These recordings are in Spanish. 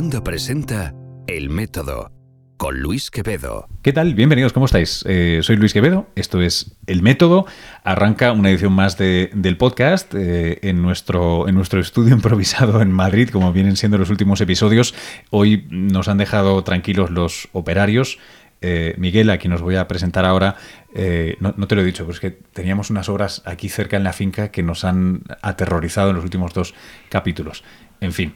Wanda presenta El Método con Luis Quevedo. ¿Qué tal? Bienvenidos, ¿cómo estáis? Eh, soy Luis Quevedo, esto es El Método. Arranca una edición más del podcast eh, en, nuestro, en nuestro estudio improvisado en Madrid, como vienen siendo los últimos episodios. Hoy nos han dejado tranquilos los operarios. Eh, Miguel, a quien os voy a presentar ahora, no, no, te lo he dicho, pero es que teníamos unas obras aquí cerca en la finca que nos han aterrorizado en los últimos dos capítulos. En fin,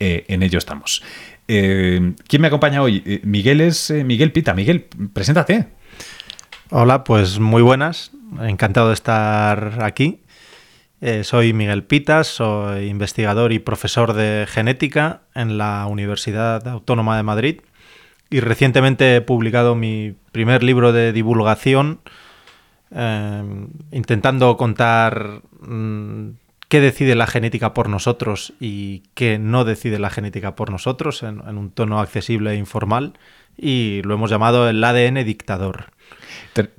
eh, en ello estamos. Eh, ¿Quién me acompaña hoy? Eh, Miguel es Miguel Pita. Miguel, preséntate. Hola, pues muy buenas. Encantado de estar aquí. soy Miguel Pitas, soy investigador y profesor de genética en la Universidad Autónoma de Madrid y recientemente he publicado mi primer libro de divulgación intentando contar mm, qué decide la genética por nosotros y qué no decide la genética por nosotros en, un tono accesible e informal. Y lo hemos llamado el ADN dictador.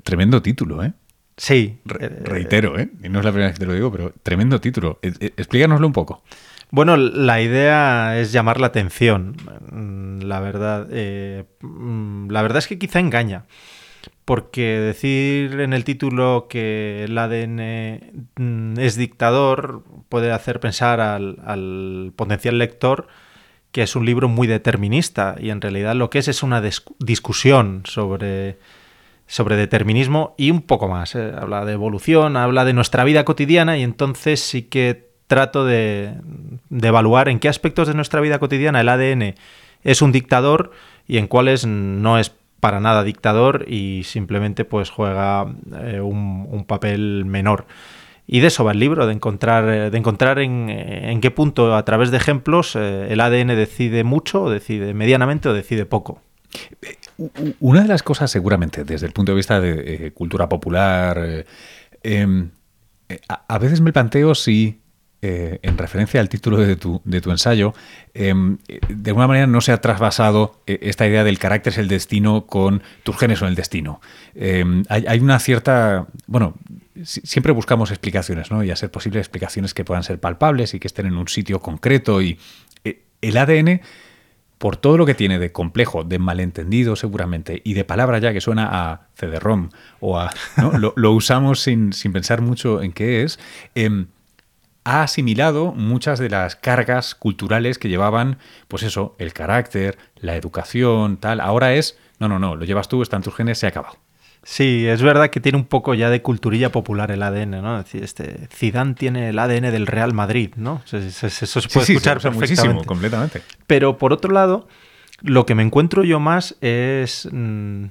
tremendo título, ¿eh? Sí. reitero, ¿eh? Y no es la primera vez que te lo digo, pero tremendo título. E, e, explícanoslo un poco. Bueno, la idea es llamar la atención. Mm, la verdad, eh, mm, la verdad es que quizá engaña porque decir en el título que el ADN mm, es dictador puede hacer pensar al, potencial lector que es un libro muy determinista y en realidad lo que es es una discusión sobre, sobre determinismo y un poco más. ¿eh? Habla de evolución, habla de nuestra vida cotidiana y entonces sí que trato de, de evaluar en qué aspectos de nuestra vida cotidiana el ADN es un dictador y en cuáles no es para nada dictador y simplemente pues juega eh, un, papel menor. Y de eso va el libro, de encontrar, eh, de encontrar en, eh, en qué punto a través de ejemplos el ADN decide mucho, decide medianamente o decide poco. Una de las cosas seguramente desde el punto de vista de cultura popular, em, a, veces me planteo si eh, en referencia al título de tu, de tu ensayo, em, de alguna manera no se ha trasvasado eh, esta idea del carácter es el destino con tus genes o el destino. Em, hay, una cierta, bueno, siempre buscamos explicaciones, ¿no? Y a ser posible explicaciones que puedan ser palpables y que estén en un sitio concreto. Y eh, el ADN, por todo lo que tiene de complejo, de malentendido seguramente, y de palabra ya que suena a CD-ROM o a... lo, usamos sin, sin, pensar mucho en qué es. Ha asimilado muchas de las cargas culturales que llevaban, pues eso, el carácter, la educación, tal. Ahora es, no, no, no, lo llevas tú, están tus genes, se ha acabado. Sí, es verdad que tiene un poco ya de culturilla popular el ADN, ¿no? Es decir, este Zidane tiene el ADN del Real Madrid, ¿no? Eso, se puede escuchar Muchísimo, completamente. Pero por otro lado, lo que me encuentro yo más es mm,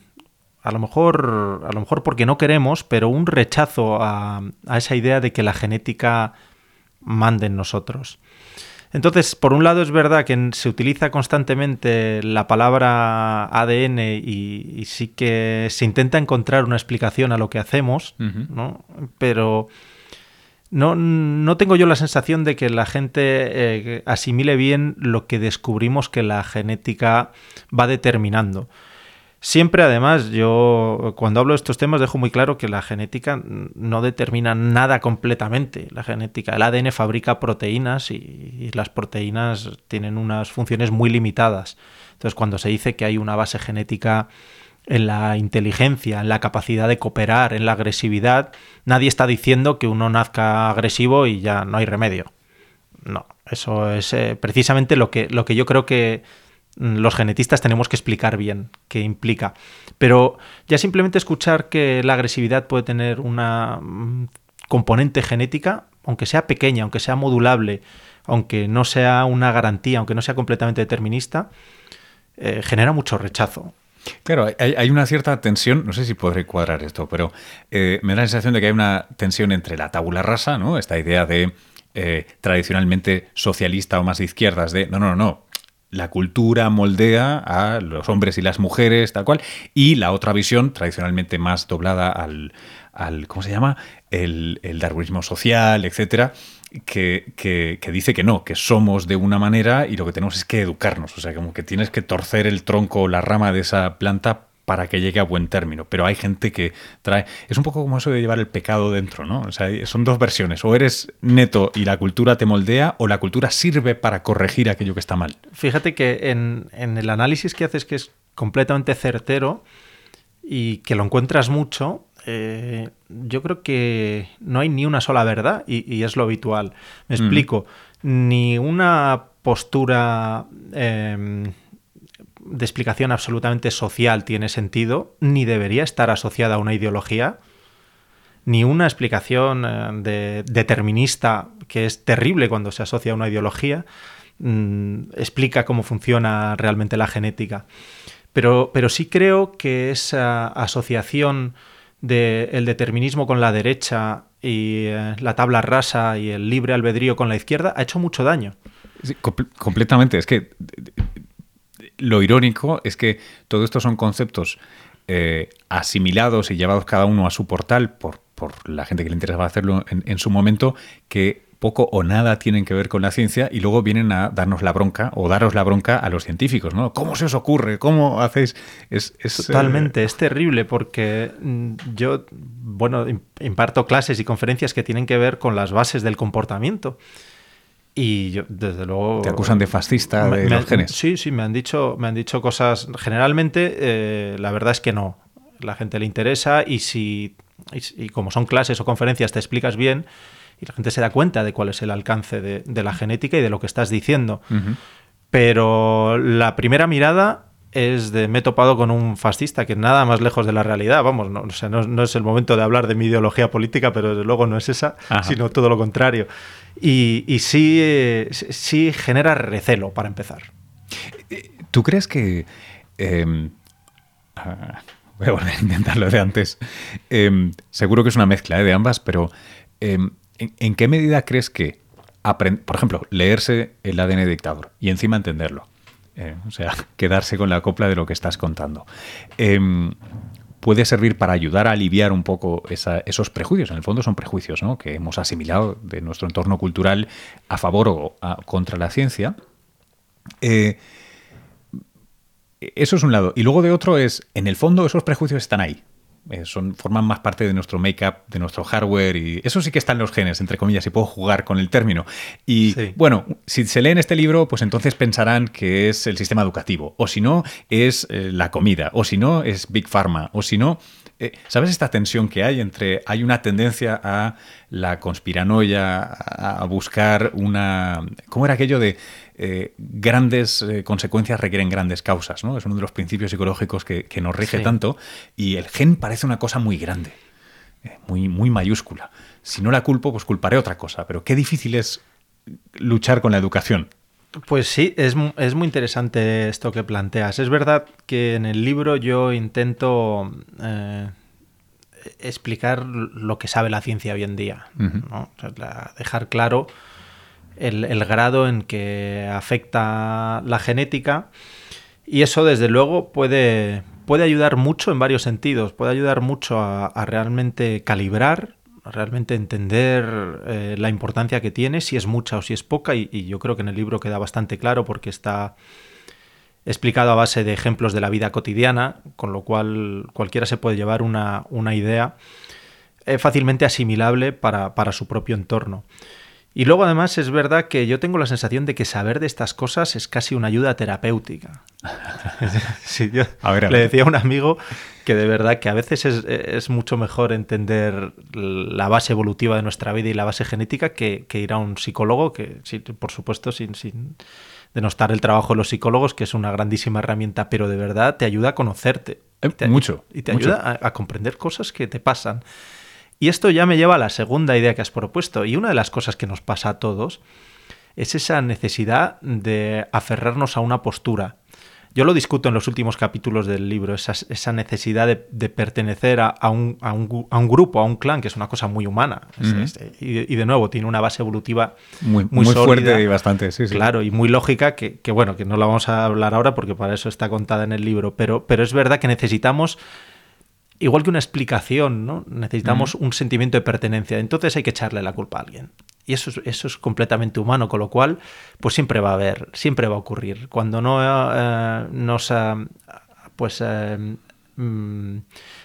a lo mejor a lo mejor porque no queremos, pero un rechazo a, a esa idea de que la genética mande en nosotros. Entonces, por un lado es verdad que se utiliza constantemente la palabra ADN y, sí que se intenta encontrar una explicación a lo que hacemos, ¿no? Pero no, no, tengo yo la sensación de que la gente eh, asimile bien lo que descubrimos que la genética va determinando. Siempre, además, yo cuando hablo de estos temas dejo muy claro que la genética no determina nada completamente. La genética, el ADN fabrica proteínas y, las proteínas tienen unas funciones muy limitadas. Entonces, cuando se dice que hay una base genética en la inteligencia, en la capacidad de cooperar, en la agresividad, nadie está diciendo que uno nazca agresivo y ya no hay remedio. No, eso es eh, precisamente lo que, lo que yo creo que los genetistas tenemos que explicar bien qué implica. Pero ya simplemente escuchar que la agresividad puede tener una mm, componente genética, aunque sea pequeña, aunque sea modulable, aunque no sea una garantía, aunque no sea completamente determinista, eh, genera mucho rechazo. Claro, hay, una cierta tensión, no sé si podré cuadrar esto, pero eh, me da la sensación de que hay una tensión entre la tabula rasa, ¿no? Esta idea de eh, tradicionalmente socialista o más de izquierdas, de no, no, no, la cultura moldea a los hombres y las mujeres, tal cual, y la otra visión, tradicionalmente más doblada al, al ¿cómo se llama? El, el darwinismo social, etcétera, que, que, que, dice que no, que somos de una manera y lo que tenemos es que educarnos, o sea, como que tienes que torcer el tronco o la rama de esa planta para que llegue a buen término. Pero hay gente que trae. Es un poco como eso de llevar el pecado dentro, ¿no? O sea, son dos versiones. O eres neto y la cultura te moldea, o la cultura sirve para corregir aquello que está mal. Fíjate que en, el análisis que haces, que es completamente certero y que lo encuentras mucho, eh, yo creo que no hay ni una sola verdad y, es lo habitual. Me explico. Ni una postura em, de explicación absolutamente social tiene sentido, ni debería estar asociada a una ideología, ni una explicación eh, de, determinista, que es terrible cuando se asocia a una ideología, mm, explica cómo funciona realmente la genética. Pero, pero sí creo que esa asociación del determinismo con la derecha y eh, la tabla rasa y el libre albedrío con la izquierda ha hecho mucho daño completamente. Es que lo irónico es que todo esto son conceptos eh, asimilados y llevados cada uno a su portal por, por la gente que le interesaba hacerlo en, su momento, que poco o nada tienen que ver con la ciencia y luego vienen a darnos la bronca o daros la bronca a los científicos, ¿no? ¿Cómo se os ocurre? ¿Cómo hacéis? Es, Totalmente, eh, es terrible porque mm, yo, bueno, imparto clases y conferencias que tienen que ver con las bases del comportamiento. Y yo, desde luego. Te acusan de fascista de los genes. Sí, sí, me han dicho, me han dicho cosas. Generalmente, eh, la verdad es que no. La gente le interesa y si. Y, como son clases o conferencias, te explicas bien y la gente se da cuenta de cuál es el alcance de, la genética y de lo que estás diciendo. Pero la primera mirada es de me he topado con un fascista que nada más lejos de la realidad. Vamos, no, no, es el momento de hablar de mi ideología política, pero desde luego no es esa, sino todo lo contrario. Y, y sí, eh, sí genera recelo, para empezar. ¿Tú crees que... Em, ah, voy a volver a intentarlo de antes. Em, seguro que es una mezcla eh, de ambas, pero em, ¿en, qué medida crees que, por ejemplo, leerse el ADN dictador y encima entenderlo? Eh, o sea, quedarse con la copla de lo que estás contando. Em, puede servir para ayudar a aliviar un poco esos prejuicios. En el fondo son prejuicios ¿no? que hemos asimilado de nuestro entorno cultural a favor o contra la ciencia. Eh, eso es un lado. Y luego de otro es, en el fondo esos prejuicios están ahí. Eh, son, forman más parte de nuestro make-up, de nuestro hardware, y eso sí que está en los genes, entre comillas, y puedo jugar con el término. Y bueno, si se leen este libro, pues entonces pensarán que es el sistema educativo, o si no, es eh, la comida, o si no, es Big Pharma, o si no, eh, ¿Sabes esta tensión que hay entre, hay una tendencia a la conspiranoia, a buscar una... ¿Cómo era aquello de eh, grandes eh, consecuencias requieren grandes causas? ¿no? Es uno de los principios psicológicos que, nos rige tanto y el gen parece una cosa muy grande, muy, muy mayúscula. Si no la culpo, pues culparé otra cosa, pero qué difícil es luchar con la educación. Pues sí, es, es, muy interesante esto que planteas. Es verdad que en el libro yo intento eh, explicar lo que sabe la ciencia hoy en día, dejar claro el, grado en que afecta la genética. Y eso desde luego puede, puede ayudar mucho en varios sentidos, puede ayudar mucho a realmente calibrar realmente entender eh, la importancia que tiene, si es mucha o si es poca, y, yo creo que en el libro queda bastante claro porque está explicado a base de ejemplos de la vida cotidiana, con lo cual cualquiera se puede llevar una, idea eh, fácilmente asimilable para, para su propio entorno. Y luego además es verdad que yo tengo la sensación de que saber de estas cosas es casi una ayuda terapéutica. sí, yo le decía a un amigo que de verdad que a veces es, mucho mejor entender la base evolutiva de nuestra vida y la base genética que, ir a un psicólogo, que sí, por supuesto sin, sin denostar el trabajo de los psicólogos, que es una grandísima herramienta, pero de verdad te ayuda a conocerte. Eh, mucho. Y te ayuda a comprender cosas que te pasan. Y esto ya me lleva a la segunda idea que has propuesto. Y una de las cosas que nos pasa a todos es esa necesidad de aferrarnos a una postura. Yo lo discuto en los últimos capítulos del libro, esa, necesidad de, pertenecer a, un, grupo, a un clan, que es una cosa muy humana. y, de nuevo, tiene una base evolutiva muy, muy, fuerte y bastante, sí, Claro, y muy lógica, que, bueno, que no la vamos a hablar ahora porque para eso está contada en el libro, pero, pero es verdad que necesitamos igual que una explicación, ¿no? Necesitamos un sentimiento de pertenencia. Entonces hay que echarle la culpa a alguien. Y eso es, eso es completamente humano, con lo cual, pues siempre va a haber, siempre va a ocurrir. Cuando no eh, nos, eh, pues, eh, mm,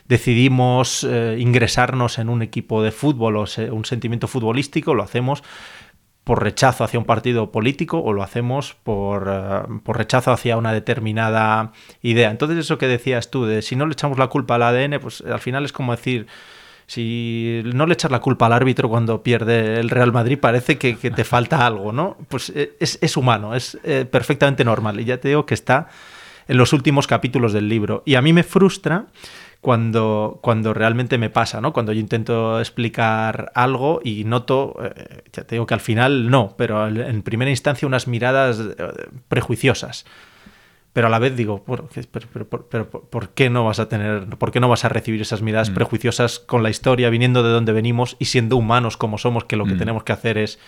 decidimos eh, ingresarnos en un equipo de fútbol o un sentimiento futbolístico, lo hacemos por rechazo hacia un partido político o lo hacemos por, eh, por, rechazo hacia una determinada idea. Entonces eso que decías tú, de si no le echamos la culpa al ADN, pues al final es como decir, si no le echas la culpa al árbitro cuando pierde el Real Madrid, parece que, te falta algo, ¿no? Pues eh, es, humano, es eh, perfectamente normal. Y ya te digo que está en los últimos capítulos del libro. Y a mí me frustra cuando, cuando realmente me pasa, ¿no? Cuando yo intento explicar algo y noto, eh, ya te digo que al final no, pero en primera instancia unas miradas prejuiciosas pero a la vez digo, bueno, pero, ¿por qué no vas a tener, por qué no vas a recibir esas miradas mm. prejuiciosas con la historia, viniendo de donde venimos y siendo humanos como somos, que lo que mm. tenemos que hacer es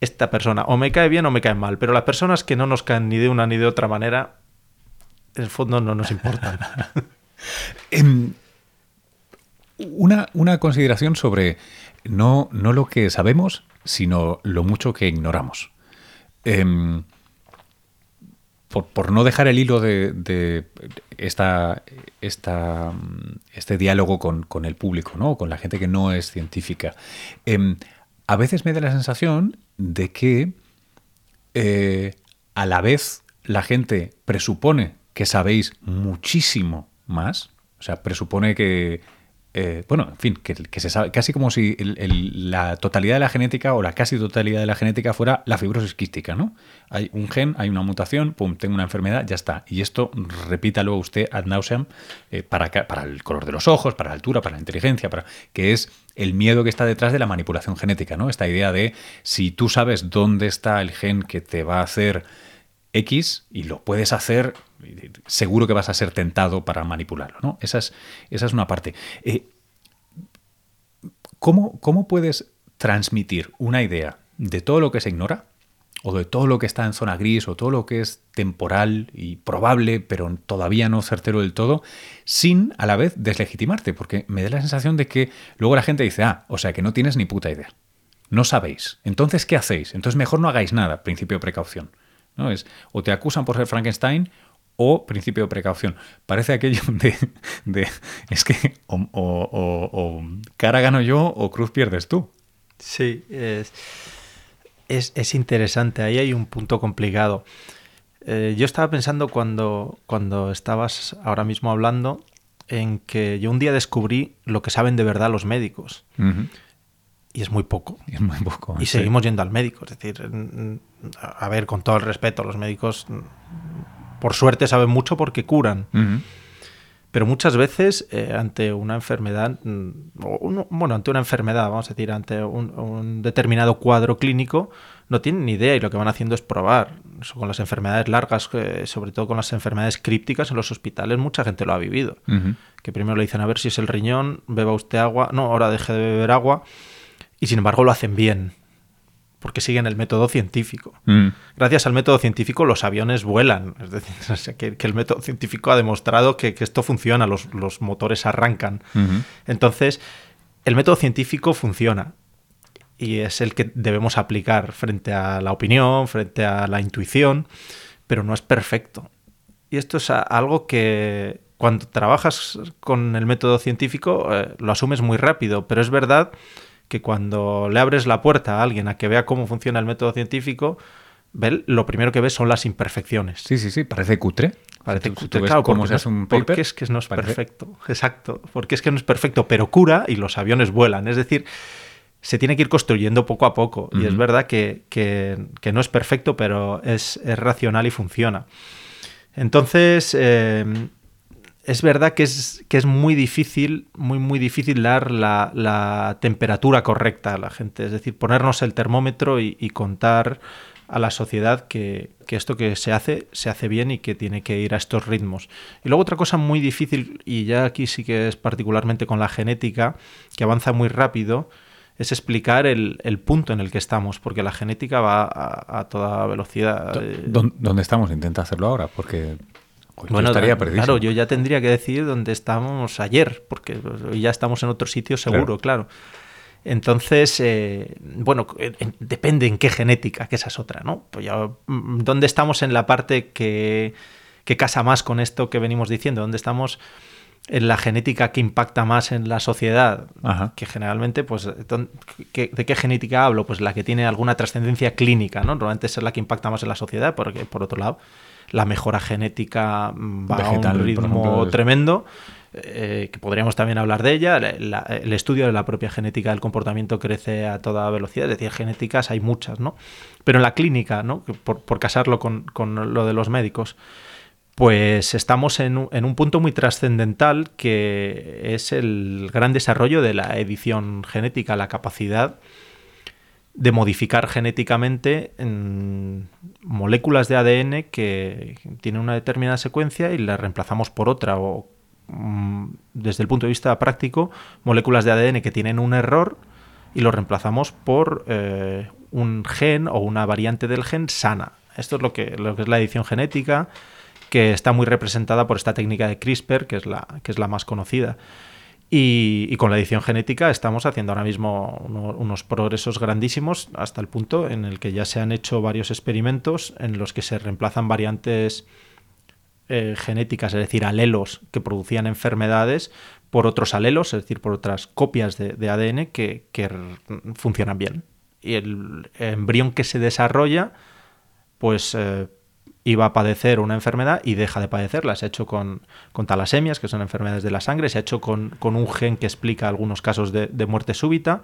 esta persona o me cae bien o me cae mal, pero las personas que no nos caen ni de una ni de otra manera, en el fondo no nos importan. Em, una, una, consideración sobre no, no lo que sabemos, sino lo mucho que ignoramos. Eh, por, no dejar el hilo de, esta, esta, este diálogo con, el público, ¿no? con la gente que no es científica, em, a veces me da la sensación de que eh, a la vez la gente presupone que sabéis muchísimo más, o sea, presupone que eh, bueno, en fin, que, se sabe, casi como si la totalidad de la genética o la casi totalidad de la genética fuera la fibrosis quística, ¿no? Hay un gen, hay una mutación, pum, tengo una enfermedad, ya está. Y esto repítalo usted ad nauseam eh, para, para el color de los ojos, para la altura, para la inteligencia, para que es el miedo que está detrás de la manipulación genética, ¿no? Esta idea de si tú sabes dónde está el gen que te va a hacer X y lo puedes hacer, seguro que vas a ser tentado para manipularlo. ¿no? Esa, es, esa es una parte. Eh, ¿cómo, ¿Cómo puedes transmitir una idea de todo lo que se ignora? o de todo lo que está en zona gris, o todo lo que es temporal y probable, pero todavía no certero del todo, sin a la vez deslegitimarte, porque me da la sensación de que luego la gente dice, ah, o sea que no tienes ni puta idea. No sabéis. Entonces, ¿qué hacéis? Entonces mejor no hagáis nada, principio de precaución. ¿No? Es o te acusan por ser Frankenstein o principio de precaución. Parece aquello de, es que o, cara gano yo o cruz pierdes tú. Sí, es, es, interesante. Ahí hay un punto complicado. Eh, yo estaba pensando cuando, cuando estabas ahora mismo hablando en que yo un día descubrí lo que saben de verdad los médicos y es muy poco. Y es muy poco. Y seguimos yendo al médico. Es decir, a ver, con todo el respeto, los médicos, por suerte, saben mucho porque curan. Pero muchas veces, eh, ante una enfermedad, bueno, ante una enfermedad, vamos a decir, ante un, determinado cuadro clínico, no tienen ni idea y lo que van haciendo es probar. con las enfermedades largas, eh, sobre todo con las enfermedades crípticas en los hospitales, mucha gente lo ha vivido. Que primero le dicen a ver si es el riñón, beba usted agua, no, ahora deje de beber agua y sin embargo lo hacen bien, porque siguen el método científico. Mm. Gracias al método científico los aviones vuelan, es decir, que, el método científico ha demostrado que, esto funciona, los, motores arrancan. Entonces, el método científico funciona y es el que debemos aplicar frente a la opinión, frente a la intuición, pero no es perfecto. Y esto es algo que cuando trabajas con el método científico eh, lo asumes muy rápido, pero es verdad que cuando le abres la puerta a alguien a que vea cómo funciona el método científico, lo primero que ves son las imperfecciones. Sí, sí, sí, parece cutre. Parece cutre, claro, cómo se hace un paper, porque es que no es perfecto. Exacto, porque es que no es perfecto, pero cura y los aviones vuelan. Es decir, se tiene que ir construyendo poco a poco. Y es verdad que, no es perfecto, pero es, racional y funciona. Entonces, eh, es verdad que es, que es muy difícil, muy, muy difícil dar la, temperatura correcta a la gente. Es decir, ponernos el termómetro y, contar a la sociedad que, esto que se hace, se hace bien y que tiene que ir a estos ritmos. Y luego otra cosa muy difícil, y ya aquí sí que es particularmente con la genética, que avanza muy rápido, es explicar el, punto en el que estamos, porque la genética va a, a toda velocidad. ¿Dónde estamos? Intenta hacerlo ahora, porque bueno, estaría Claro, yo ya tendría que decir dónde estábamos ayer, porque ya estamos en otro sitio seguro, claro. Entonces, eh, bueno, depende en qué genética, que esa es otra, ¿no? Pues ya, mm, ¿dónde estamos en la parte que, que casa más con esto que venimos diciendo? ¿Dónde estamos en la genética que impacta más en la sociedad, Ajá. que generalmente, pues, don- ¿qué- ¿de qué genética hablo? Pues la que tiene alguna trascendencia clínica, ¿no? Normalmente es la que impacta más en la sociedad, porque por otro lado, la mejora genética mm, va a un ritmo ejemplo, tremendo, eh, que podríamos también hablar de ella. La- la- el estudio de la propia genética del comportamiento crece a toda velocidad, es decir, genéticas hay muchas, ¿no? Pero en la clínica, ¿no? Por, por casarlo con, con lo de los médicos, pues estamos en un, en un punto muy trascendental que es el gran desarrollo de la edición genética, la capacidad de modificar genéticamente en moléculas de ADN que tienen una determinada secuencia y las reemplazamos por otra o mm, desde el punto de vista práctico moléculas de ADN que tienen un error y lo reemplazamos por eh, un gen o una variante del gen sana. Esto es lo que, lo que es la edición genética, que está muy representada por esta técnica de CRISPR, que es la, que es la más conocida. Y, con la edición genética estamos haciendo ahora mismo uno- unos progresos grandísimos hasta el punto en el que ya se han hecho varios experimentos en los que se reemplazan variantes eh, genéticas, es decir, alelos que producían enfermedades por otros alelos, es decir, por otras copias de, ADN que, funcionan bien. Y el embrión que se desarrolla, pues eh, iba a padecer una enfermedad y deja de padecerla. Se ha hecho con, con talasemias, que son enfermedades de la sangre, se ha hecho con, con un gen que explica algunos casos de, de muerte súbita.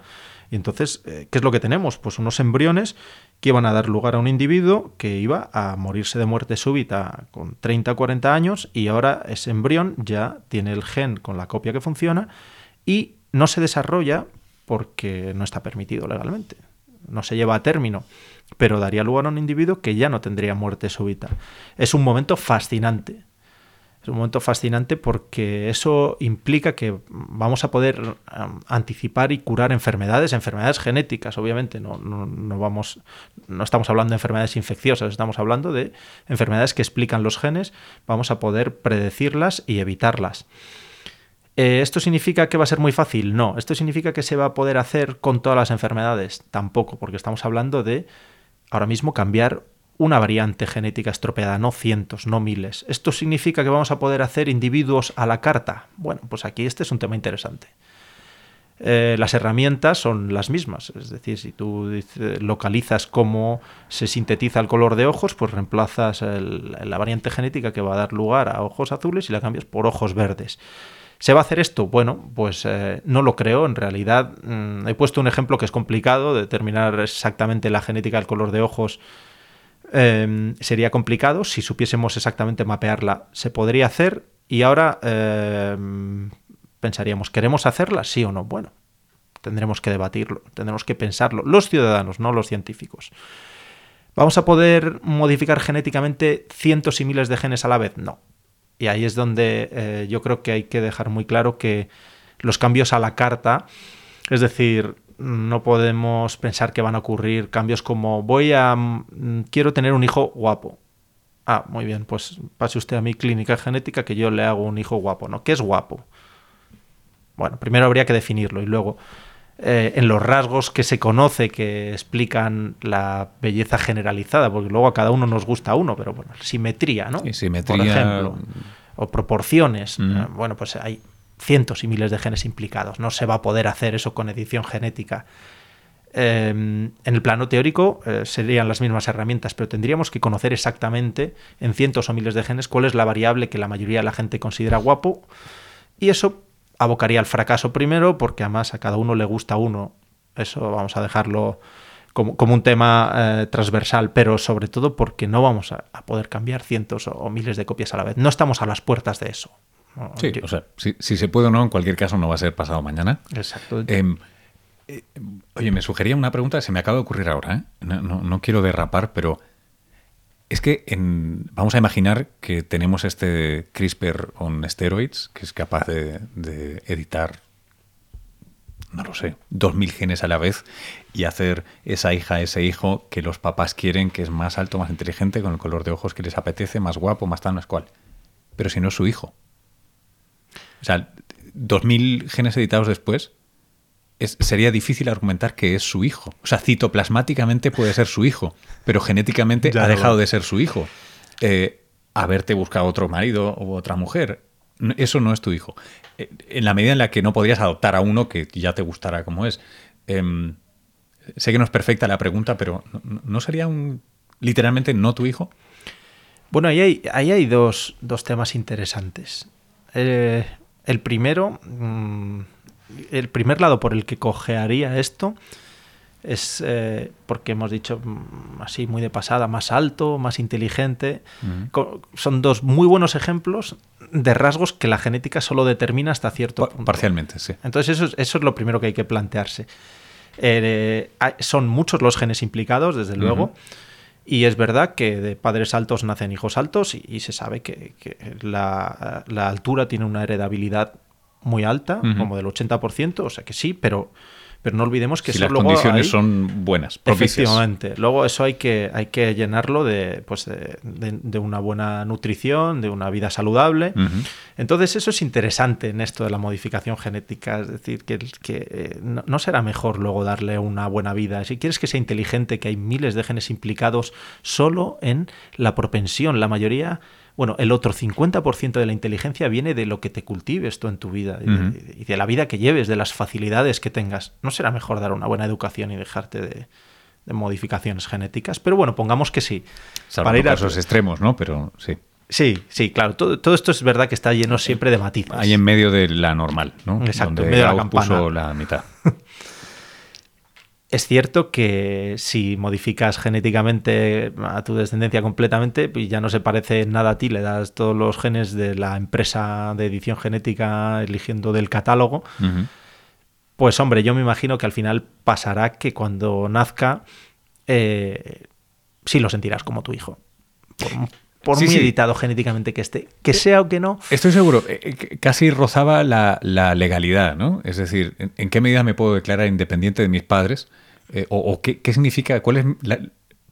Y entonces, eh, ¿qué es lo que tenemos? Pues unos embriones que iban a dar lugar a un individuo que iba a morirse de muerte súbita con 30 o 40 años y ahora ese embrión ya tiene el gen con la copia que funciona y no se desarrolla porque no está permitido legalmente. No se lleva a término, pero daría lugar a un individuo que ya no tendría muerte súbita. Es un momento fascinante. Es un momento fascinante porque eso implica que vamos a poder anticipar y curar enfermedades, enfermedades genéticas, obviamente. No, no, no vamos, no estamos hablando de enfermedades infecciosas, estamos hablando de enfermedades que explican los genes. Vamos a poder predecirlas y evitarlas. Eh, ¿Esto significa que va a ser muy fácil? No. ¿Esto significa que se va a poder hacer con todas las enfermedades? Tampoco, porque estamos hablando de ahora mismo cambiar una variante genética estropeada, no cientos, no miles. ¿Esto significa que vamos a poder hacer individuos a la carta? Bueno, pues aquí este es un tema interesante. Eh, las herramientas son las mismas, es decir, si tú localizas cómo se sintetiza el color de ojos, pues reemplazas la variante genética que va a dar lugar a ojos azules y la cambias por ojos verdes. ¿Se va a hacer esto? Bueno, pues eh, no lo creo. En realidad, mm, he puesto un ejemplo que es complicado, determinar exactamente la genética del color de ojos eh, sería complicado. Si supiésemos exactamente mapearla, se podría hacer. Y ahora eh, pensaríamos, ¿queremos hacerla? Sí o no. Bueno, tendremos que debatirlo, tendremos que pensarlo. Los ciudadanos, no los científicos. ¿Vamos a poder modificar genéticamente cientos y miles de genes a la vez? No. Y ahí es donde eh, yo creo que hay que dejar muy claro que los cambios a la carta, es decir, no podemos pensar que van a ocurrir cambios como voy a mm, quiero tener un hijo guapo. Ah, muy bien, pues pase usted a mi clínica genética que yo le hago un hijo guapo, ¿no? ¿Qué es guapo? Bueno, primero habría que definirlo y luego eh, en los rasgos que se conoce que explican la belleza generalizada, porque luego a cada uno nos gusta uno, pero bueno, simetría, ¿no? Sí, simetría. Por ejemplo, o proporciones. Mm. Eh, Bueno, pues hay cientos y miles de genes implicados. No se va a poder hacer eso con edición genética. Eh, en el plano teórico eh, serían las mismas herramientas, pero tendríamos que conocer exactamente en cientos o miles de genes cuál es la variable que la mayoría de la gente considera guapo y eso abocaría al fracaso primero porque además a cada uno le gusta uno. Eso vamos a dejarlo como, como un tema eh, transversal, pero sobre todo porque no vamos a, a poder cambiar cientos o, o miles de copias a la vez. No estamos a las puertas de eso. ¿no? Sí, Yo- o sea, si, si se puede o no, en cualquier caso no va a ser pasado mañana. Exacto. Em, eh, oye, me sugería una pregunta, se me acaba de ocurrir ahora, ¿eh? no, no- no quiero derrapar, pero es que en- vamos a imaginar que tenemos este CRISPR on steroids, que es capaz de, de editar, no lo sé, 2.000 genes a la vez y hacer esa hija, ese hijo que los papás quieren, que es más alto, más inteligente, con el color de ojos que les apetece, más guapo, más tal, más cual. Pero si no es su hijo. O sea, 2.000 genes editados después, es- sería difícil argumentar que es su hijo. O sea, citoplasmáticamente puede ser su hijo, pero genéticamente Ya ha dejado de ser su hijo. Eh, haberte buscado otro marido u otra mujer eso no es tu hijo. Eh, en la medida en la que no podrías adoptar a uno que ya te gustara como es. Em, sé que no es perfecta la pregunta, pero ¿no, sería un literalmente no tu hijo? Bueno, ahí hay, ahí hay dos, temas interesantes. Eh, el primero, mm, el primer lado por el que cojearía esto es eh, porque hemos dicho mm, así muy de pasada, más alto, más inteligente. Son dos muy buenos ejemplos de rasgos que la genética solo determina hasta cierto punto. Parcialmente, sí. Entonces eso es, eso es lo primero que hay que plantearse. Eh, son muchos los genes implicados, desde luego. Y es verdad que de padres altos nacen hijos altos y, se sabe que, la, altura tiene una heredabilidad muy alta, como del 80%, o sea que sí, pero pero no olvidemos que si las condiciones son buenas, propicias. Efectivamente. Luego eso hay que, hay que llenarlo de, pues de, una buena nutrición, de una vida saludable. Entonces eso es interesante en esto de la modificación genética. Es decir, que, que eh, no, será mejor luego darle una buena vida. Si quieres que sea inteligente, que hay miles de genes implicados solo en la propensión. La mayoría bueno, el otro 50% de la inteligencia viene de lo que te cultives tú en tu vida y, de, la vida que lleves, de las facilidades que tengas. ¿No será mejor dar una buena educación y dejarte de, modificaciones genéticas? Pero bueno, pongamos que sí. para ir a esos extremos, ¿no? Pero sí. Sí, sí, claro. Todo, esto es verdad que está lleno siempre de matices. Ahí en medio de la normal, ¿no? Exacto, en medio de la campana. Puso la mitad. Es cierto que si modificas genéticamente a tu descendencia completamente, pues ya no se parece nada a ti, le das todos los genes de la empresa de edición genética eligiendo del catálogo. Pues hombre, yo me imagino que al final pasará que cuando nazca, eh, sí lo sentirás como tu hijo. Por, muy editado genéticamente que esté, que eh, sea o que no. Estoy seguro, eh, casi rozaba la, legalidad, ¿no? Es decir, ¿en, qué medida me puedo declarar independiente de mis padres? Eh, o, qué, significa, cuál es,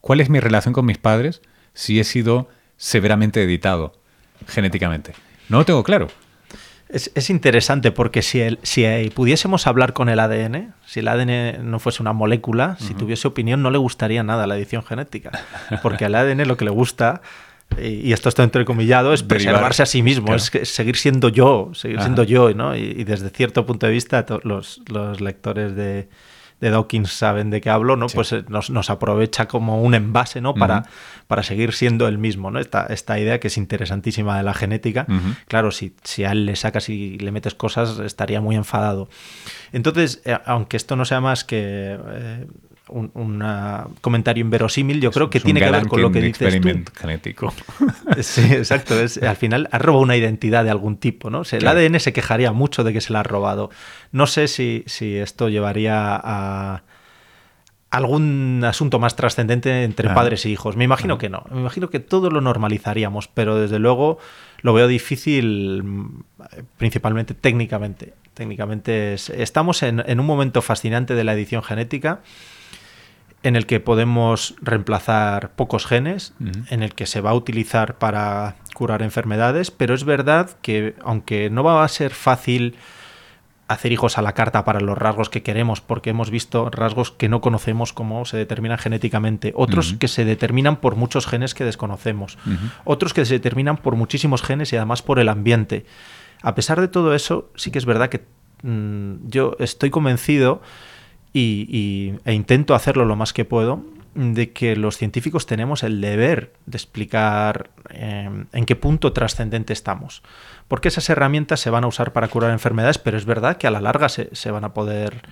cuál es mi relación con mis padres si he sido severamente editado genéticamente. No lo tengo claro. Es, interesante porque si, el, si pudiésemos hablar con el ADN, si el ADN no fuese una molécula, si tuviese opinión, no le gustaría nada la edición genética. Porque al ADN lo que le gusta, y esto está entrecomillado, es preservarse a sí mismo, es seguir siendo yo, seguir siendo yo. ¿no? Y, desde cierto punto de vista, los, los lectores de, de Dawkins saben de qué hablo, ¿no? Pues eh, nos, aprovecha como un envase, ¿no? Para, para seguir siendo el mismo, ¿no? Esta, esta idea que es interesantísima de la genética. Claro, si, si a él le sacas y le metes cosas, estaría muy enfadado. Entonces, eh, aunque esto no sea más que eh, un comentario inverosímil, yo creo que tiene que ver con lo que dices tú. genético. Sí, exacto. Es, al final ha robado una identidad de algún tipo, ¿no? el ADN se quejaría mucho de que se la ha robado. No sé si, si esto llevaría a algún asunto más trascendente entre padres e hijos. Me imagino que no. Me imagino que todo lo normalizaríamos, pero desde luego lo veo difícil principalmente técnicamente. Técnicamente estamos en, en un momento fascinante de la edición genética en el que podemos reemplazar pocos genes, en el que se va a utilizar para curar enfermedades, pero es verdad que aunque no va a ser fácil hacer hijos a la carta para los rasgos que queremos, porque hemos visto rasgos que no conocemos cómo se determinan genéticamente, otros que se determinan por muchos genes que desconocemos, otros que se determinan por muchísimos genes y además por el ambiente. A pesar de todo eso, sí que es verdad que mm, yo estoy convencido y, e intento hacerlo lo más que puedo, de que los científicos tenemos el deber de explicar em, en qué punto trascendente estamos. Porque esas herramientas se van a usar para curar enfermedades, pero es verdad que a la larga se, van a poder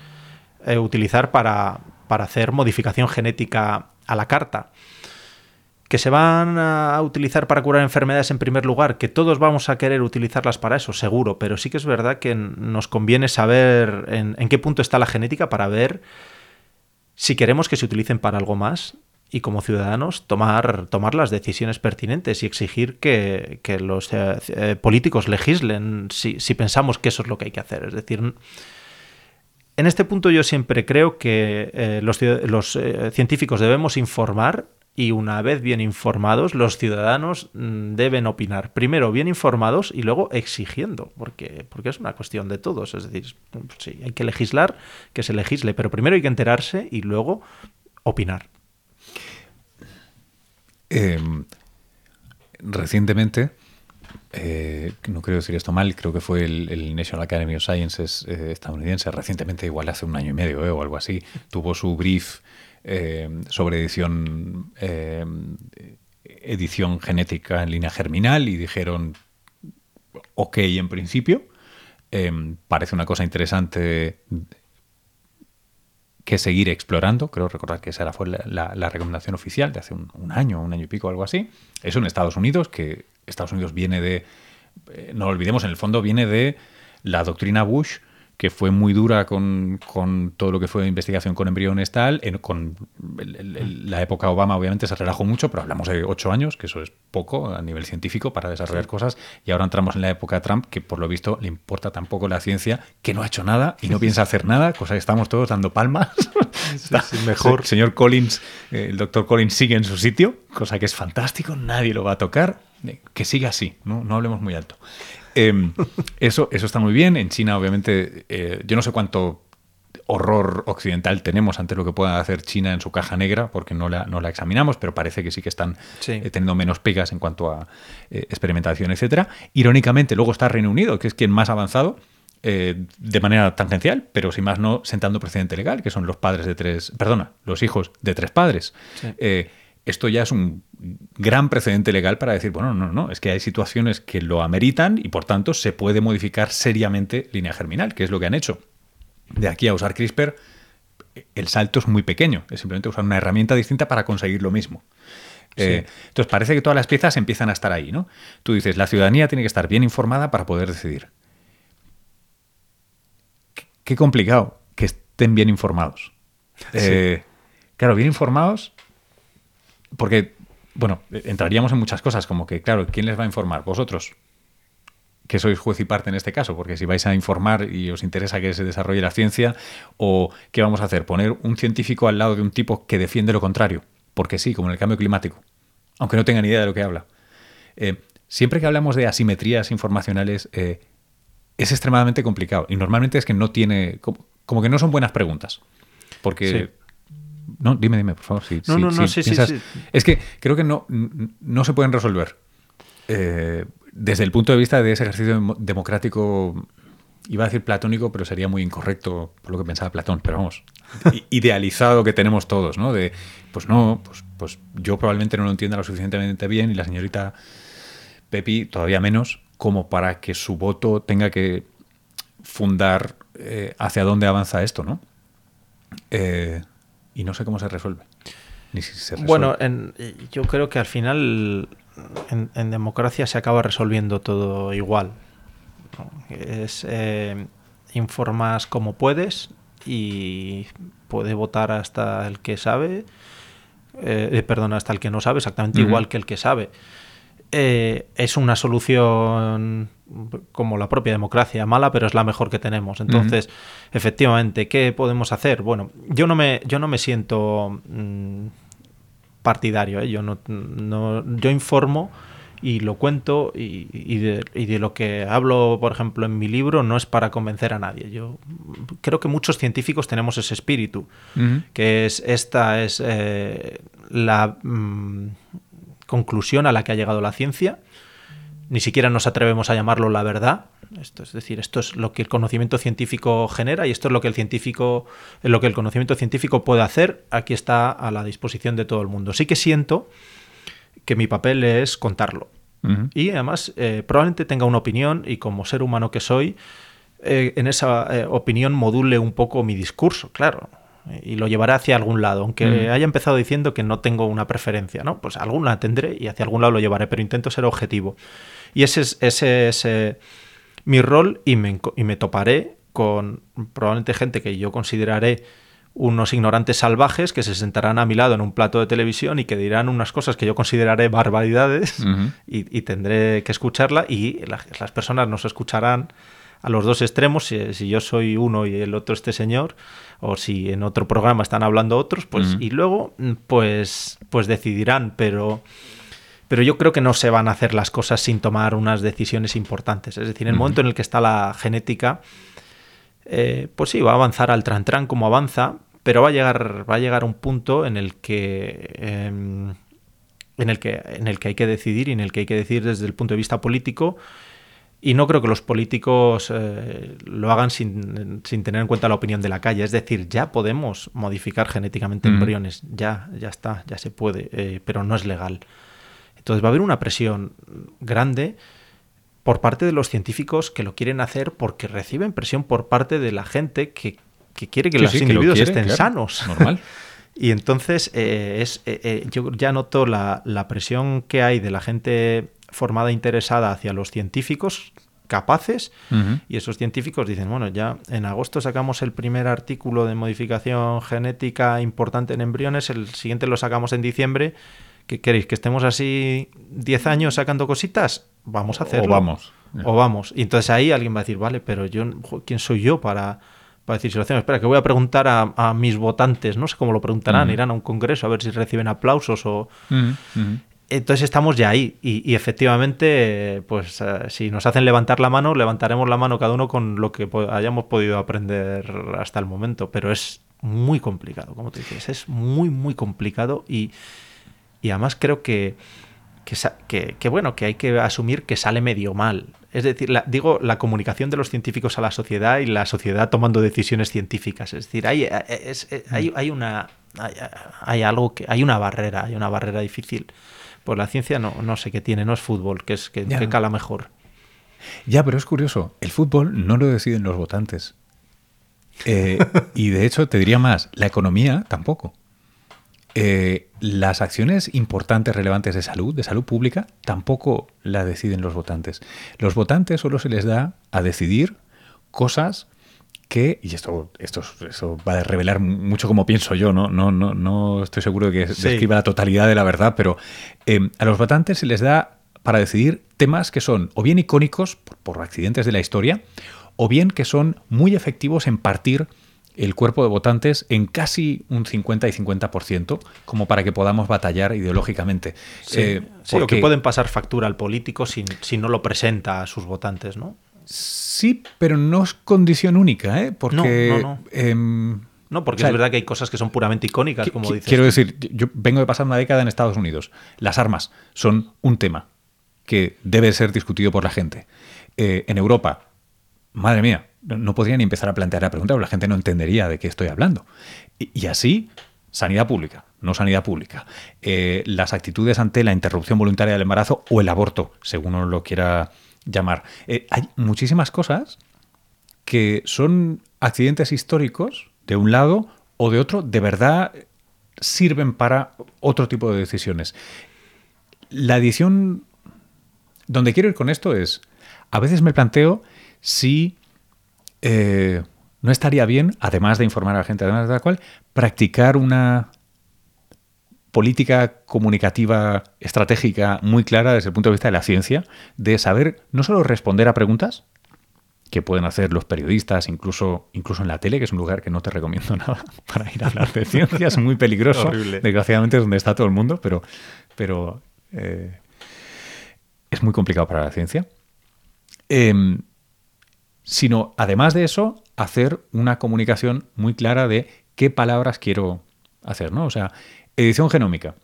eh, utilizar para, para hacer modificación genética a la carta que se van a utilizar para curar enfermedades en primer lugar, que todos vamos a querer utilizarlas para eso, seguro, pero sí que es verdad que nos conviene saber en, qué punto está la genética para ver si queremos que se utilicen para algo más y como ciudadanos tomar, tomar las decisiones pertinentes y exigir que, los eh, eh, políticos legislen si, pensamos que eso es lo que hay que hacer. Es decir, en este punto yo siempre creo que eh, los, los científicos debemos informar y una vez bien informados, los ciudadanos mm, deben opinar. Primero bien informados y luego exigiendo, porque, porque es una cuestión de todos. Es decir, sí, hay que legislar, que se legisle, pero primero hay que enterarse y luego opinar. Em, recientemente eh, no quiero decir esto mal, creo que fue el, National Academy of Sciences eh, estadounidense, recientemente, igual hace un año y medio o algo así, tuvo su brief sobre edición, edición genética en línea germinal y dijeron, ok, en principio, parece una cosa interesante que seguir explorando. Creo recordar que esa fue la, recomendación oficial de hace un, año, un año y pico, algo así. Eso en Estados Unidos, que Estados Unidos viene de, eh, no olvidemos, en el fondo viene de la doctrina Bush que fue muy dura con, todo lo que fue investigación con embriones tal. con la época Obama obviamente se relajó mucho, pero hablamos de ocho años, que eso es poco a nivel científico para desarrollar cosas. Y ahora entramos en la época de Trump, que por lo visto le importa tampoco la ciencia, que no ha hecho nada y no piensa hacer nada, cosa que estamos todos dando palmas. mejor. El señor Collins, eh, el doctor Collins sigue en su sitio, cosa que es fantástico, nadie lo va a tocar. Eh, que siga así, no, no hablemos muy alto. Em, eso, eso está muy bien. En China, obviamente, eh, yo no sé cuánto horror occidental tenemos ante lo que pueda hacer China en su caja negra, porque no la, no la examinamos, pero parece que sí que están eh, teniendo menos pegas en cuanto a eh, experimentación, etcétera. Irónicamente, luego está Reino Unido, que es quien más ha avanzado. de manera tangencial, pero sin más no sentando precedente legal, que son los padres de tres, perdona, los hijos de tres padres esto ya es un gran precedente legal para decir, bueno, no, no, es que hay situaciones que lo ameritan y por tanto se puede modificar seriamente línea germinal, que es lo que han hecho. De aquí a usar CRISPR, el salto es muy pequeño, es simplemente usar una herramienta distinta para conseguir lo mismo. Eh, entonces parece que todas las piezas empiezan a estar ahí, ¿no? Tú dices, la ciudadanía tiene que estar bien informada para poder decidir. Qué, complicado que estén bien informados. Eh, claro, bien informados porque, bueno, entraríamos en muchas cosas, como que, claro, ¿quién les va a informar? Vosotros, que sois juez y parte en este caso, porque si vais a informar y os interesa que se desarrolle la ciencia, o qué vamos a hacer, poner un científico al lado de un tipo que defiende lo contrario, porque sí, como en el cambio climático, aunque no tenga ni idea de lo que habla. Eh, siempre que hablamos de asimetrías informacionales, eh, es extremadamente complicado y normalmente es que no tiene, como, que no son buenas preguntas, porque no, dime, dime, por favor. no, no, no, sí, sí, Es que creo que no, no se pueden resolver. Eh, desde el punto de vista de ese ejercicio democrático, iba a decir platónico, pero sería muy incorrecto por lo que pensaba Platón, pero vamos, idealizado que tenemos todos, ¿no? De, pues no, pues, pues yo probablemente no lo entienda lo suficientemente bien y la señorita Pepi todavía menos, como para que su voto tenga que fundar eh, hacia dónde avanza esto, ¿no? Eh, y no sé cómo se resuelve. Bueno, yo creo que al final en, democracia se acaba resolviendo todo igual. Es eh, informas como puedes y puede votar hasta el que sabe, eh, eh, perdón, hasta el que no sabe, exactamente igual que el que sabe. Es una solución como la propia democracia, mala, pero es la mejor que tenemos. Entonces, efectivamente, ¿qué podemos hacer? Bueno, yo no me, yo no me siento mm, partidario, ¿eh? yo, no, yo informo y lo cuento y, de, lo que hablo, por ejemplo, en mi libro no es para convencer a nadie. Yo creo que muchos científicos tenemos ese espíritu, que es esta es eh, la mm, conclusión a la que ha llegado la ciencia ni siquiera nos atrevemos a llamarlo la verdad. Esto es decir, esto es lo que el conocimiento científico genera y esto es lo que el científico, lo que el conocimiento científico puede hacer. Aquí está a la disposición de todo el mundo. Sí que siento que mi papel es contarlo. Y además, eh, probablemente tenga una opinión y como ser humano que soy, eh, en esa eh, opinión module un poco mi discurso, claro y lo llevaré hacia algún lado, aunque haya empezado diciendo que no tengo una preferencia, ¿no? Pues alguna tendré y hacia algún lado lo llevaré, pero intento ser objetivo. Y ese es, ese mi rol y me, y me toparé con probablemente gente que yo consideraré unos ignorantes salvajes que se sentarán a mi lado en un plato de televisión y que dirán unas cosas que yo consideraré barbaridades y, tendré que escucharla y las personas nos escucharán a los dos extremos, si, si, yo soy uno y el otro este señor, o si en otro programa están hablando otros, pues y luego pues pues decidirán, pero pero yo creo que no se van a hacer las cosas sin tomar unas decisiones importantes. Es decir, en el momento en el que está la genética, eh, pues sí, va a avanzar al tran tran como avanza, pero va a llegar, va a llegar un punto en el que em, en el, que, en el que hay que decidir y en el que hay que decidir desde el punto de vista político. Y no creo que los políticos eh, lo hagan sin, tener en cuenta la opinión de la calle. Es decir, ya podemos modificar genéticamente embriones, ya, ya está, ya se puede, eh, pero no es legal. Entonces va a haber una presión grande por parte de los científicos que lo quieren hacer porque reciben presión por parte de la gente que, quiere que los individuos estén sanos. Normal. y entonces eh, es, yo ya noto la, la presión que hay de la gente formada interesada hacia los científicos capaces y esos científicos dicen, bueno, ya en agosto sacamos el primer artículo de modificación genética importante en embriones, el siguiente lo sacamos en diciembre. ¿Qué queréis? ¿Que estemos así 10 años sacando cositas? Vamos a hacerlo. O vamos. O vamos. Y entonces ahí alguien va a decir, vale, pero yo, ¿quién soy yo para, para decir si lo hacemos? Espera, que voy a preguntar a, mis votantes, no sé cómo lo preguntarán, irán a un congreso a ver si reciben aplausos o... Entonces estamos ya ahí y, efectivamente, pues eh, si nos hacen levantar la mano, levantaremos la mano cada uno con lo que hayamos podido aprender hasta el momento, pero es muy complicado, como te dices, es muy, muy complicado y, además creo que, que, bueno, que hay que asumir que sale medio mal. Es decir, digo, la comunicación de los científicos a la sociedad y la sociedad tomando decisiones científicas. Es decir, hay, hay, hay una... Hay, algo que hay una barrera, hay una barrera difícil. Pues la ciencia no, no sé qué tiene, no es fútbol, que es que, cala mejor. Ya, pero es curioso, el fútbol no lo deciden los votantes. Eh, y de hecho, te diría más, la economía tampoco. Eh, las acciones importantes, relevantes de salud, de salud pública, tampoco la deciden los votantes. Los votantes solo se les da a decidir cosas que, y esto, esto, va a revelar mucho como pienso yo, no, no, no, no estoy seguro de que describa la totalidad de la verdad, pero eh, a los votantes se les da para decidir temas que son o bien icónicos por, accidentes de la historia, o bien que son muy efectivos en partir el cuerpo de votantes en casi un 50 y 50%, como para que podamos batallar ideológicamente. Sí, eh, o que pueden pasar factura al político si, si no lo presenta a sus votantes, ¿no? Sí, pero no es condición única, ¿eh? Porque, no, no, no. Em, no porque es verdad que hay cosas que son puramente icónicas, como dices. Quiero decir, yo vengo de pasar una década en Estados Unidos. Las armas son un tema que debe ser discutido por la gente. Eh, en Europa, madre mía, no podría ni empezar a plantear la pregunta, porque la gente no entendería de qué estoy hablando. Y, así, sanidad pública, no sanidad pública. Eh, las actitudes ante la interrupción voluntaria del embarazo o el aborto, según uno lo quiera llamar. Eh, hay muchísimas cosas que son accidentes históricos de un lado o de otro, de verdad sirven para otro tipo de decisiones. La edición, donde quiero ir con esto es, a veces me planteo si eh, no estaría bien, además de informar a la gente, además de la cual, practicar una política comunicativa estratégica muy clara desde el punto de vista de la ciencia, de saber no solo responder a preguntas, que pueden hacer los periodistas, incluso, incluso en la tele, que es un lugar que no te recomiendo nada para ir a hablar de ciencia, es muy peligroso. Desgraciadamente es donde está todo el mundo, pero, pero eh, es muy complicado para la ciencia. Em, sino, además de eso, hacer una comunicación muy clara de qué palabras quiero hacer, ¿no? O sea, edición genómica,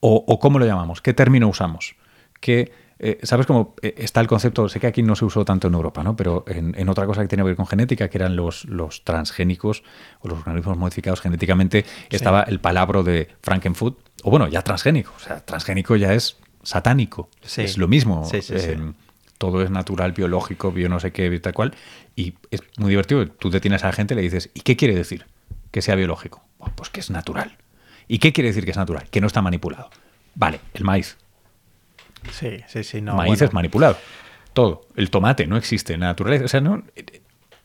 o, cómo lo llamamos, qué término usamos, que eh, ¿Sabes cómo eh, está el concepto? Sé que aquí no se usó tanto en Europa, ¿no? Pero en, otra cosa que tiene que ver con genética, que eran los, los transgénicos o los organismos modificados genéticamente, estaba el palabro de Frankenfood, o bueno, ya transgénico. O sea, transgénico ya es satánico. Es lo mismo. Eh, todo es natural, biológico, bio no sé qué, tal cual. Y es muy divertido. Tú detienes a la gente y le dices, ¿y qué quiere decir que sea biológico? Pues que es natural. ¿Y qué quiere decir que es natural? Que no está manipulado. Vale, el maíz. Sí, sí, sí. No, maíz es manipulado. Todo. El tomate no existe en la naturaleza. O sea, no.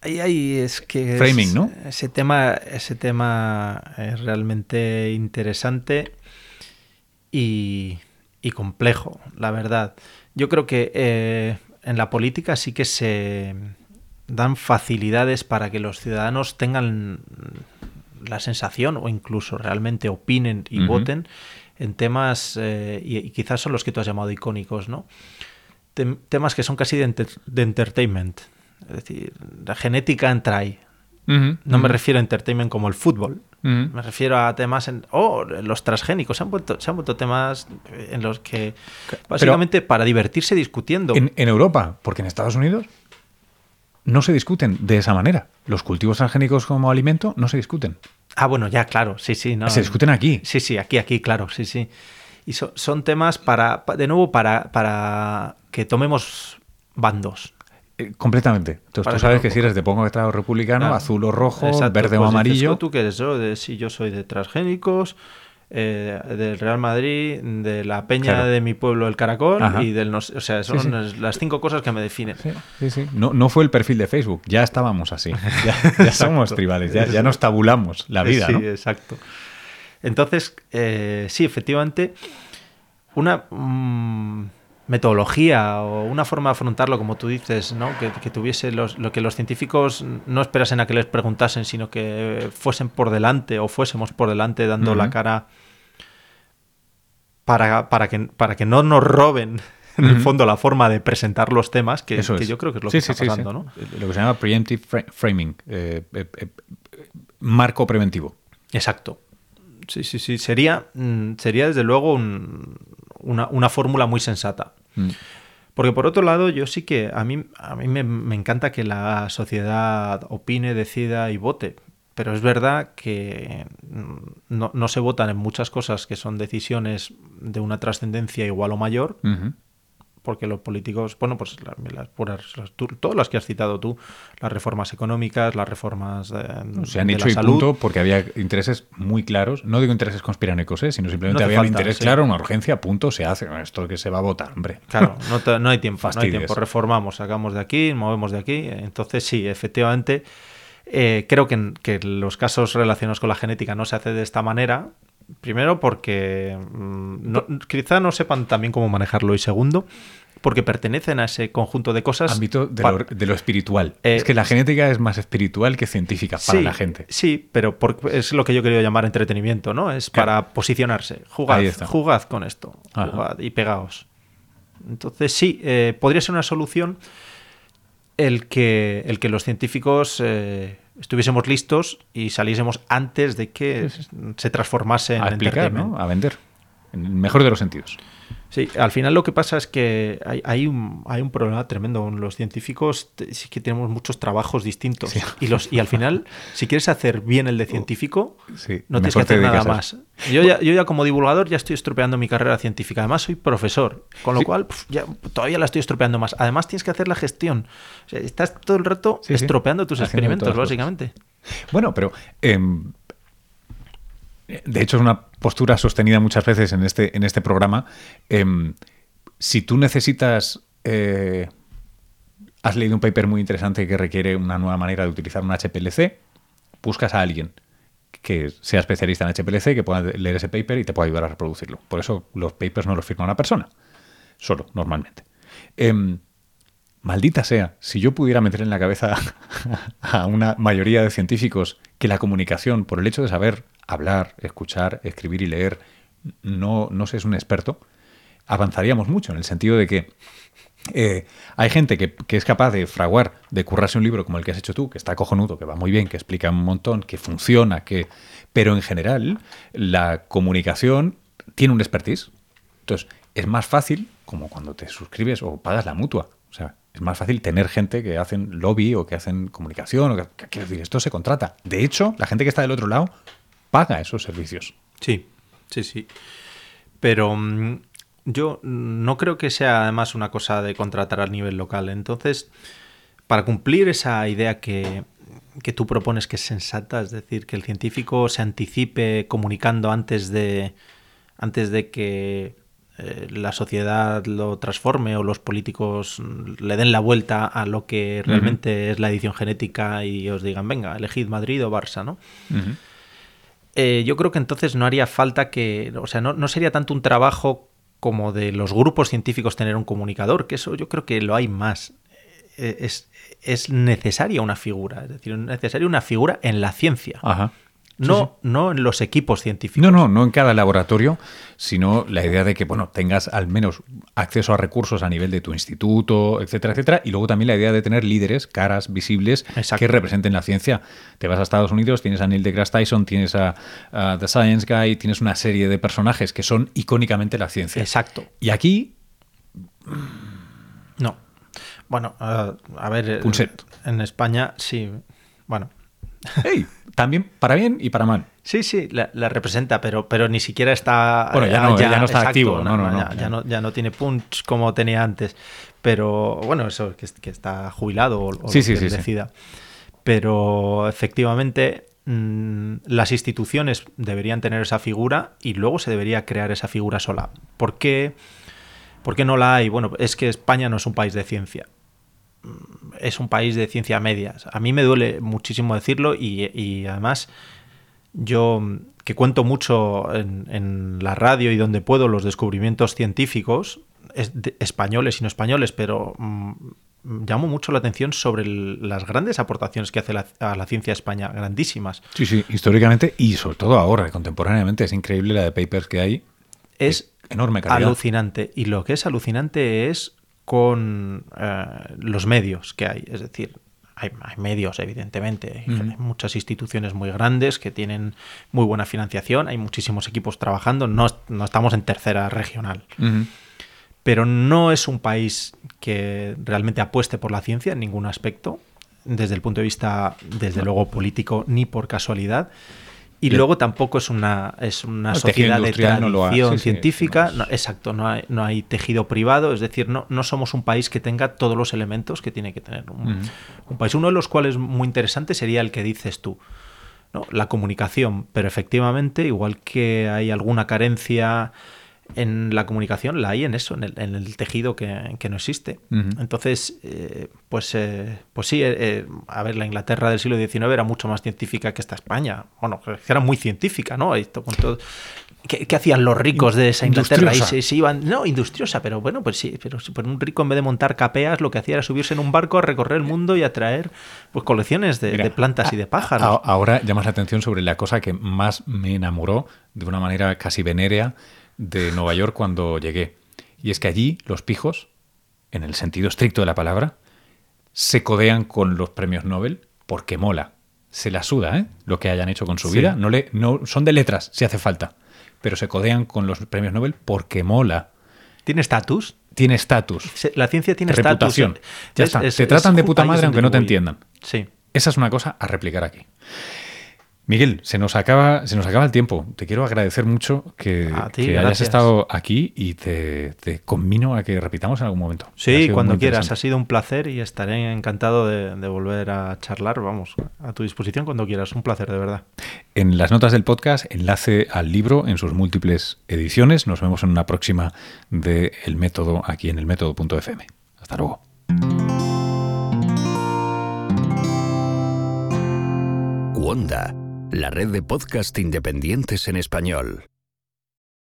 Ahí, ahí es que. Framing, ¿no? Ese tema, ese tema es realmente interesante y, complejo, la verdad. Yo creo que eh, en la política sí que se dan facilidades para que los ciudadanos tengan la sensación o incluso realmente opinen y voten en temas, eh, y, quizás son los que tú has llamado icónicos, ¿no? temas que son casi de, entertainment. Es decir, la genética entra ahí. no me refiero a entertainment como el fútbol, Me refiero a temas en. Oh, los transgénicos. Se han vuelto, se han vuelto temas en los que. Básicamente para divertirse discutiendo. En, en, Europa, porque en Estados Unidos no se discuten de esa manera. Los cultivos transgénicos como alimento no se discuten. Ah, bueno, ya, claro. Sí, sí. No. Se discuten aquí. Sí, sí, aquí, aquí, claro. Sí, sí. Y son temas para. De nuevo, para, para que tomemos bandos. Eh, completamente. Entonces tú sabes que si eres de pongo Estado republicano, azul o rojo, verde o pues amarillo. ¿Tú qué eres? Yo, de, si yo soy de transgénicos, eh, del Real Madrid, de la peña de mi pueblo, el Caracol, y del... o sea, son las cinco cosas que me definen. Sí, sí. No, no fue el perfil de Facebook, ya estábamos así. Ya, somos tribales, ya, ya, nos tabulamos la vida, Sí, exacto. Entonces, eh, sí, efectivamente, una... Mm, metodología o una forma de afrontarlo, como tú dices, ¿no? que, tuviese los, lo que los científicos no esperasen a que les preguntasen, sino que fuesen por delante o fuésemos por delante dando la cara para, para, que, para que no nos roben en el fondo la forma de presentar los temas, que, que yo creo que es lo que está pasando. ¿no? Lo que se llama preemptive framing, eh, eh, eh, marco preventivo. Exacto. Sí, sí, sí. Sería, mm, sería desde luego una, fórmula muy sensata. Mm. Porque por otro lado, yo sí que a mí, a mí me, encanta que la sociedad opine, decida y vote. Pero es verdad que mm, no, se votan en muchas cosas que son decisiones de una trascendencia igual o mayor, porque los políticos, bueno, pues las, puras, todas las que has citado tú, las reformas económicas, las reformas de, se han hecho y punto porque había intereses muy claros, no digo intereses conspiranoicos, ¿eh? sino simplemente había un interés claro, una urgencia, punto, se hace, esto que se va a votar, hombre. Claro, no, hay tiempo, no hay tiempo, reformamos, sacamos de aquí, movemos de aquí, entonces sí, efectivamente, eh, creo que, que los casos relacionados con la genética no se hace de esta manera, Primero porque mm, quizá no sepan también cómo manejarlo y segundo porque pertenecen a ese conjunto de cosas. Ámbito de, lo, espiritual. Eh, es que la genética es más espiritual que científica para la gente. Sí, pero es lo que yo quería llamar entretenimiento, ¿no? Es para posicionarse. Jugad, jugad con esto. Jugad y pegaos. Entonces sí, eh, podría ser una solución el que, el que los científicos eh, estuviésemos listos y saliésemos antes de que se transformase en a explicar, ¿no? A vender. En el mejor de los sentidos. Sí, al final lo que pasa es que hay, un, hay un problema tremendo. Los científicos sí que tenemos muchos trabajos distintos. Y, los, y al final, si quieres hacer bien el de científico, no tienes que hacer nada más. Yo ya, yo ya como divulgador ya estoy estropeando mi carrera científica. Además soy profesor, con lo cual ya, todavía la estoy estropeando más. Además tienes que hacer la gestión. estás todo el rato estropeando tus experimentos, básicamente. Bueno, pero... Em, de hecho, es una postura sostenida muchas veces en este, en este programa. Em, si tú necesitas. Eh, has leído un paper muy interesante que requiere una nueva manera de utilizar un HPLC, buscas a alguien que sea especialista en HPLC, que pueda leer ese paper y te pueda ayudar a reproducirlo. Por eso los papers no los firma una persona, solo, normalmente. Em, maldita sea, si yo pudiera meter en la cabeza a una mayoría de científicos que la comunicación, por el hecho de saber hablar, escuchar, escribir y leer, no, no se es un experto, avanzaríamos mucho en el sentido de que eh, hay gente que, es capaz de fraguar, de currarse un libro como el que has hecho tú, que está cojonudo, que va muy bien, que explica un montón, que funciona, que pero en general la comunicación tiene un expertise. Entonces, es más fácil, como cuando te suscribes o pagas la mutua. O sea, es más fácil tener gente que hacen lobby o que hacen comunicación. O que, quiero decir, esto se contrata. De hecho, la gente que está del otro lado paga esos servicios. Sí, sí, sí. Pero mm, yo no creo que sea además una cosa de contratar a nivel local. Entonces, para cumplir esa idea que, que tú propones que es sensata, es decir, que el científico se anticipe comunicando antes de, antes de que eh, la sociedad lo transforme o los políticos le den la vuelta a lo que realmente es la edición genética y os digan, venga, elegid Madrid o Barça, ¿no? Eh, yo creo que entonces no haría falta que, o sea, no, sería tanto un trabajo como de los grupos científicos tener un comunicador, que eso yo creo que lo hay más. Eh, es, es necesaria una figura, es decir, es necesaria una figura en la ciencia. No, no en los equipos científicos. No, no, no en cada laboratorio, sino la idea de que bueno, tengas al menos acceso a recursos a nivel de tu instituto, etcétera, etcétera. Y luego también la idea de tener líderes, caras visibles Exacto. que representen la ciencia. Te vas a Estados Unidos, tienes a Neil deGrasse Tyson, tienes a, a The Science Guy, tienes una serie de personajes que son icónicamente la ciencia. Exacto. Y aquí, No. Bueno, eh, a ver. Punset. En España, sí. Bueno. Hey, también para bien y para mal. Sí, sí, la, la representa, pero, pero ni siquiera está. Bueno, ya no- ya no está activo, no, no, no, ya, no, ya no tiene punch como tenía antes. Pero bueno, eso que, que está jubilado o, o Sí, lo sí, que sí, sí. decida. Pero efectivamente, mm, las instituciones deberían tener esa figura y luego se debería crear esa figura sola. ¿Por qué, ¿Por qué no la hay? Bueno, es que España no es un país de ciencia es un país de ciencia medias. A mí me duele muchísimo decirlo y, y además yo mm, que cuento mucho en, en la radio y donde puedo los descubrimientos científicos, es- de- españoles y no españoles, pero mm, llamo mucho la atención sobre el- las grandes aportaciones que hace la, a la ciencia España, grandísimas. Sí, sí, históricamente y sobre todo ahora, contemporáneamente. Es increíble la de papers que hay. Es enorme calidad. alucinante. Y lo que es alucinante es con eh, los medios que hay. Es decir, hay, hay medios, evidentemente. Hay, muchas instituciones muy grandes que tienen muy buena financiación. Hay muchísimos equipos trabajando. No, no estamos en tercera regional. Pero no es un país que realmente apueste por la ciencia en ningún aspecto, desde el punto de vista, desde luego, político, ni por casualidad. Y luego tampoco es una, es una sociedad de no ha- tradición sí, científica. no es- No, exacto, no hay, no hay tejido privado, es decir, no, no somos un país que tenga todos los elementos que tiene que tener un, un país. Uno de los cuales muy interesante sería el que dices tú, ¿no? la comunicación, pero efectivamente, igual que hay alguna carencia en la comunicación, la hay en eso, en el, en el tejido que, que no existe. Ujú. Entonces, eh, pues, eh, pues sí, eh, eh, a ver, la Inglaterra del siglo XIX era mucho más científica que esta España. Bueno, era muy científica, ¿no? Esto con todo- ¿Qué, qué hacían los ricos de esa Inglaterra? Y se, se iban, no, industriosa, pero bueno, pues sí, pero un rico en vez de montar capeas, lo que hacía era subirse en un barco a recorrer el mundo y a traer pues, colecciones de, Mira, de plantas y de pájaros. a- ahora llamas la atención sobre la cosa que más me enamoró de una manera casi venérea de Nueva York cuando llegué. Y es que allí los pijos, en el sentido estricto de la palabra, se codean con los premios Nobel porque mola. Se la suda, ¿eh? Lo que hayan hecho con su Sí. vida. No le, no, son de letras, si hace falta. Pero se codean con los premios Nobel porque mola. ¿Tiene estatus? Tiene estatus. La ciencia tiene Reputación. estatus. Ya Es- está. es- Te es tratan de puta madre aunque no te entiendan. Sí. Esa es una cosa a replicar aquí. Miguel, se nos acaba, se nos acaba el tiempo. Te quiero agradecer mucho que, A ti, que hayas estado aquí y te, te conmino a que repitamos en algún momento. Sí, cuando quieras. Ha sido un placer y estaré encantado de, de volver a charlar. Vamos, a tu disposición cuando quieras. Un placer, de verdad. En las notas del podcast, enlace al libro en sus múltiples ediciones. Nos vemos en una próxima de El Método aquí en elmétodo.fm. Hasta luego. Wanda, la red de podcast independientes en español.